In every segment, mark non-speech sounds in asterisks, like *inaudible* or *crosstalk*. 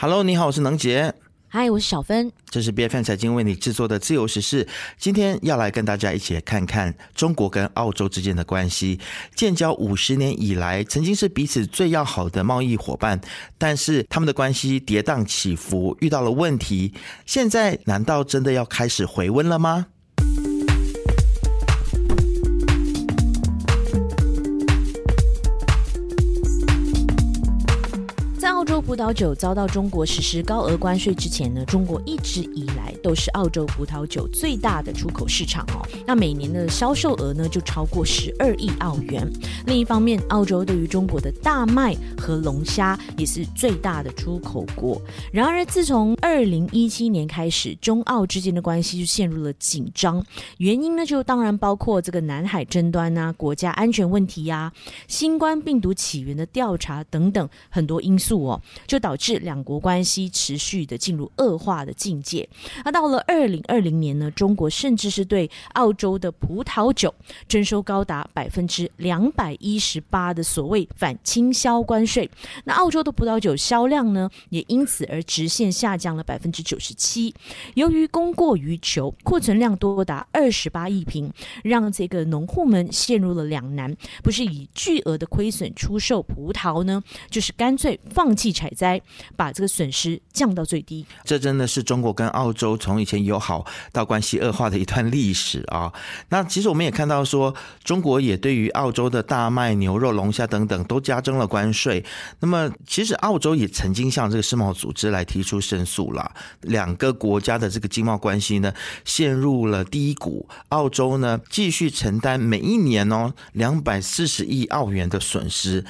Hello，你好，我是能杰。嗨，我是小芬。这是 BFM 财经为你制作的自由时事。今天要来跟大家一起看看中国跟澳洲之间的关系。建交五十年以来，曾经是彼此最要好的贸易伙伴，但是他们的关系跌宕起伏，遇到了问题。现在难道真的要开始回温了吗？葡萄酒遭到中国实施高额关税之前呢，中国一直以来都是澳洲葡萄酒最大的出口市场哦。那每年的销售额呢就超过十二亿澳元。另一方面，澳洲对于中国的大麦和龙虾也是最大的出口国。然而，自从二零一七年开始，中澳之间的关系就陷入了紧张。原因呢，就当然包括这个南海争端啊、国家安全问题呀、新冠病毒起源的调查等等很多因素哦。就导致两国关系持续的进入恶化的境界。那到了二零二零年呢，中国甚至是对澳洲的葡萄酒征收高达百分之两百一十八的所谓反倾销关税。那澳洲的葡萄酒销量呢，也因此而直线下降了百分之九十七。由于供过于求，库存量多达二十八亿瓶，让这个农户们陷入了两难：不是以巨额的亏损出售葡萄呢，就是干脆放弃产。采摘，把这个损失降到最低。这真的是中国跟澳洲从以前友好到关系恶化的一段历史啊！那其实我们也看到说，中国也对于澳洲的大麦、牛肉、龙虾等等都加征了关税。那么，其实澳洲也曾经向这个世贸组织来提出申诉了。两个国家的这个经贸关系呢，陷入了低谷。澳洲呢，继续承担每一年哦两百四十亿澳元的损失。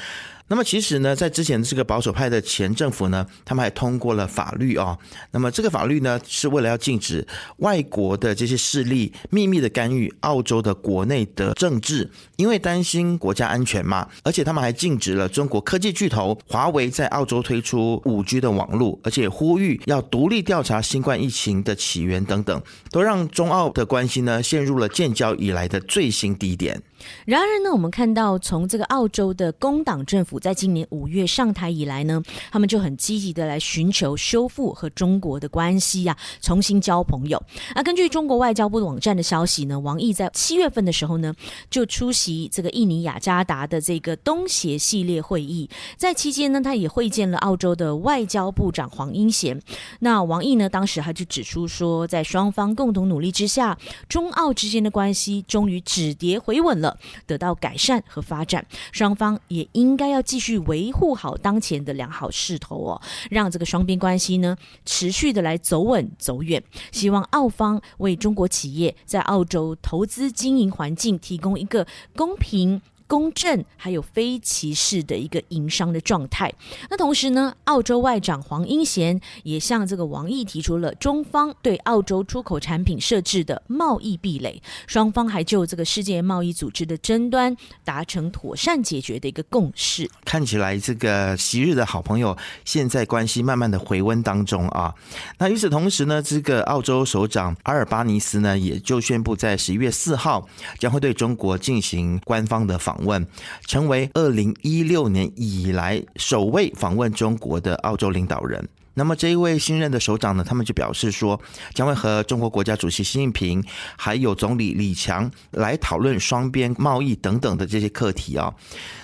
那么其实呢，在之前的这个保守派的前政府呢，他们还通过了法律啊。那么这个法律呢，是为了要禁止外国的这些势力秘密的干预澳洲的国内的政治，因为担心国家安全嘛。而且他们还禁止了中国科技巨头华为在澳洲推出五 G 的网络，而且呼吁要独立调查新冠疫情的起源等等，都让中澳的关系呢陷入了建交以来的最新低点。然而呢，我们看到从这个澳洲的工党政府在今年五月上台以来呢，他们就很积极的来寻求修复和中国的关系呀，重新交朋友。那根据中国外交部的网站的消息呢，王毅在七月份的时候呢，就出席这个印尼雅加达的这个东协系列会议，在期间呢，他也会见了澳洲的外交部长黄英贤。那王毅呢，当时他就指出说，在双方共同努力之下，中澳之间的关系终于止跌回稳了。得到改善和发展，双方也应该要继续维护好当前的良好势头哦，让这个双边关系呢持续的来走稳走远。希望澳方为中国企业在澳洲投资经营环境提供一个公平。公正还有非歧视的一个营商的状态。那同时呢，澳洲外长黄英贤也向这个王毅提出了中方对澳洲出口产品设置的贸易壁垒，双方还就这个世界贸易组织的争端达成妥善解决的一个共识。看起来这个昔日的好朋友现在关系慢慢的回温当中啊。那与此同时呢，这个澳洲首长阿尔巴尼斯呢也就宣布在十一月四号将会对中国进行官方的访。访问，成为二零一六年以来首位访问中国的澳洲领导人。那么这一位新任的首长呢，他们就表示说，将会和中国国家主席习近平还有总理李强来讨论双边贸易等等的这些课题啊。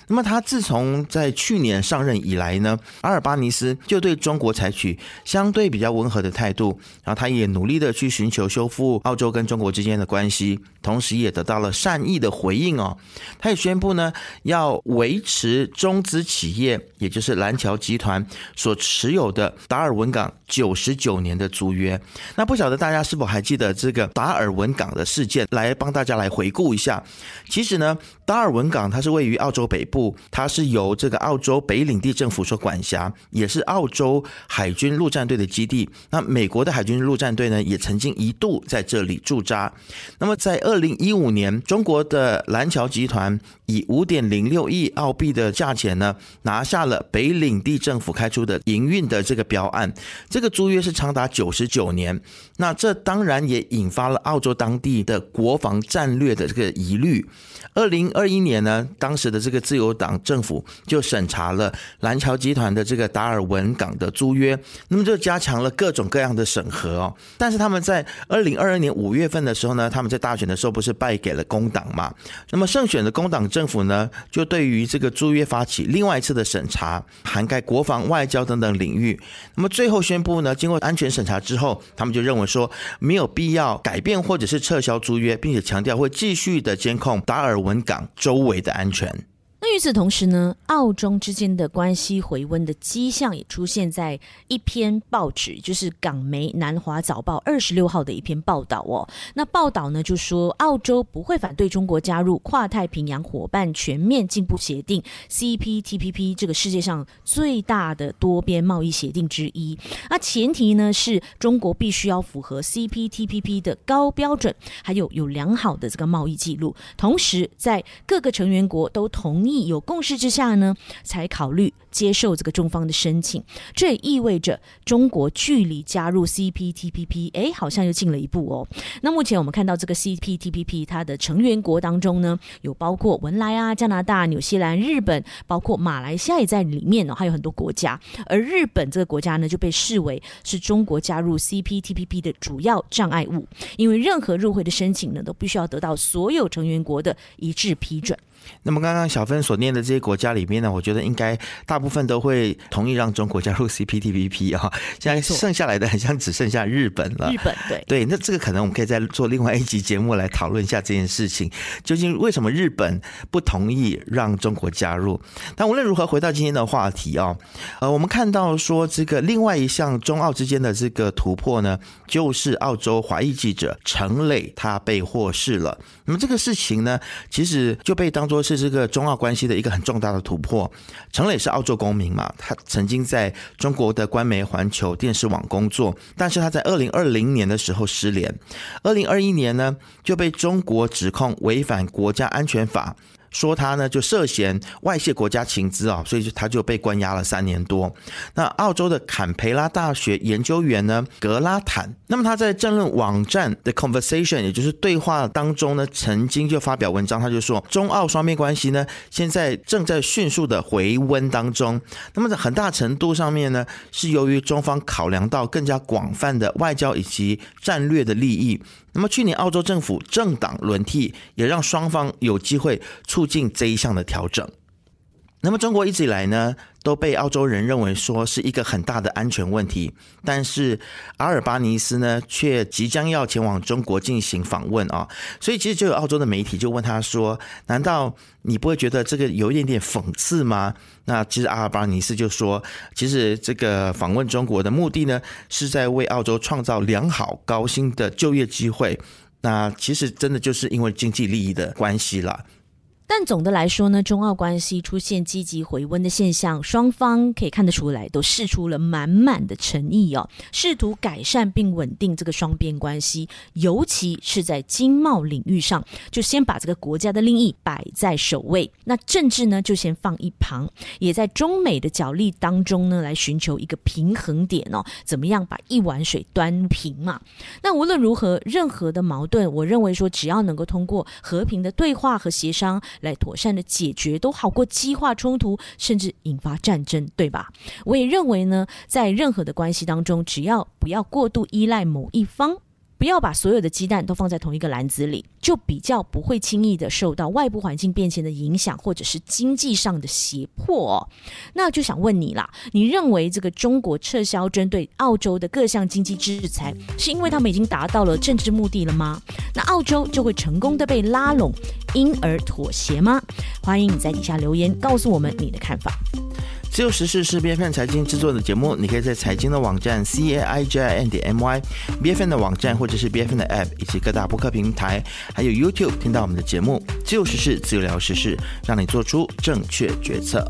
那么他自从在去年上任以来呢，阿尔巴尼斯就对中国采取相对比较温和的态度，然后他也努力的去寻求修复澳洲跟中国之间的关系，同时也得到了善意的回应哦。他也宣布呢，要维持中资企业，也就是蓝桥集团所持有的达达尔文港九十九年的租约。那不晓得大家是否还记得这个达尔文港的事件？来帮大家来回顾一下。其实呢，达尔文港它是位于澳洲北部。它是由这个澳洲北领地政府所管辖，也是澳洲海军陆战队的基地。那美国的海军陆战队呢，也曾经一度在这里驻扎。那么在二零一五年，中国的蓝桥集团以五点零六亿澳币的价钱呢，拿下了北领地政府开出的营运的这个标案，这个租约是长达九十九年。那这当然也引发了澳洲当地的国防战略的这个疑虑。二零二一年呢，当时的这个自由党政府就审查了蓝桥集团的这个达尔文港的租约，那么就加强了各种各样的审核哦。但是他们在二零二二年五月份的时候呢，他们在大选的时候不是败给了工党嘛？那么胜选的工党政府呢，就对于这个租约发起另外一次的审查，涵盖国防、外交等等领域。那么最后宣布呢，经过安全审查之后，他们就认为说没有必要改变或者是撤销租约，并且强调会继续的监控达尔。文港周围的安全。与此同时呢，澳中之间的关系回温的迹象也出现在一篇报纸，就是港媒《南华早报》二十六号的一篇报道哦。那报道呢就说，澳洲不会反对中国加入跨太平洋伙伴全面进步协定 （CPTPP） 这个世界上最大的多边贸易协定之一。那前提呢是中国必须要符合 CPTPP 的高标准，还有有良好的这个贸易记录，同时在各个成员国都同意。有共识之下呢，才考虑接受这个中方的申请。这也意味着中国距离加入 CPTPP，哎，好像又近了一步哦。那目前我们看到这个 CPTPP 它的成员国当中呢，有包括文莱啊、加拿大、纽西兰、日本，包括马来西亚也在里面哦，还有很多国家。而日本这个国家呢，就被视为是中国加入 CPTPP 的主要障碍物，因为任何入会的申请呢，都必须要得到所有成员国的一致批准。那么刚刚小芬所念的这些国家里面呢，我觉得应该大部分都会同意让中国加入 *laughs* CPTPP 啊。现在剩下来的很像只剩下日本了。日本对对，那这个可能我们可以再做另外一集节目来讨论一下这件事情，究竟为什么日本不同意让中国加入？但无论如何，回到今天的话题啊，呃，我们看到说这个另外一项中澳之间的这个突破呢，就是澳洲华裔记者陈磊他被获释了。那么这个事情呢，其实就被当做。是这个中澳关系的一个很重大的突破。陈磊是澳洲公民嘛，他曾经在中国的官媒环球电视网工作，但是他在二零二零年的时候失联，二零二一年呢就被中国指控违反国家安全法。说他呢就涉嫌外泄国家情资啊，所以他就被关押了三年多。那澳洲的坎培拉大学研究员呢格拉坦，那么他在政论网站的 Conversation，也就是对话当中呢，曾经就发表文章，他就说中澳双边关系呢现在正在迅速的回温当中。那么在很大程度上面呢，是由于中方考量到更加广泛的外交以及战略的利益。那么去年澳洲政府政党轮替，也让双方有机会促进这一项的调整。那么中国一直以来呢，都被澳洲人认为说是一个很大的安全问题。但是阿尔巴尼斯呢，却即将要前往中国进行访问啊，所以其实就有澳洲的媒体就问他说：“难道你不会觉得这个有一点点讽刺吗？”那其实阿尔巴尼斯就说：“其实这个访问中国的目的呢，是在为澳洲创造良好高薪的就业机会。那其实真的就是因为经济利益的关系了。”但总的来说呢，中澳关系出现积极回温的现象，双方可以看得出来，都试出了满满的诚意哦，试图改善并稳定这个双边关系，尤其是在经贸领域上，就先把这个国家的利益摆在首位，那政治呢就先放一旁，也在中美的角力当中呢，来寻求一个平衡点哦，怎么样把一碗水端平嘛？那无论如何，任何的矛盾，我认为说，只要能够通过和平的对话和协商。来妥善的解决都好过激化冲突，甚至引发战争，对吧？我也认为呢，在任何的关系当中，只要不要过度依赖某一方。不要把所有的鸡蛋都放在同一个篮子里，就比较不会轻易的受到外部环境变迁的影响，或者是经济上的胁迫哦。那就想问你啦，你认为这个中国撤销针对澳洲的各项经济制裁，是因为他们已经达到了政治目的了吗？那澳洲就会成功的被拉拢，因而妥协吗？欢迎你在底下留言告诉我们你的看法。自由时事是 B F 财经制作的节目，你可以在财经的网站 C A I J I N 点 M Y，B F 的网站或者是 B F 的 App 以及各大播客平台，还有 YouTube 听到我们的节目。自由时事，自由聊时事，让你做出正确决策。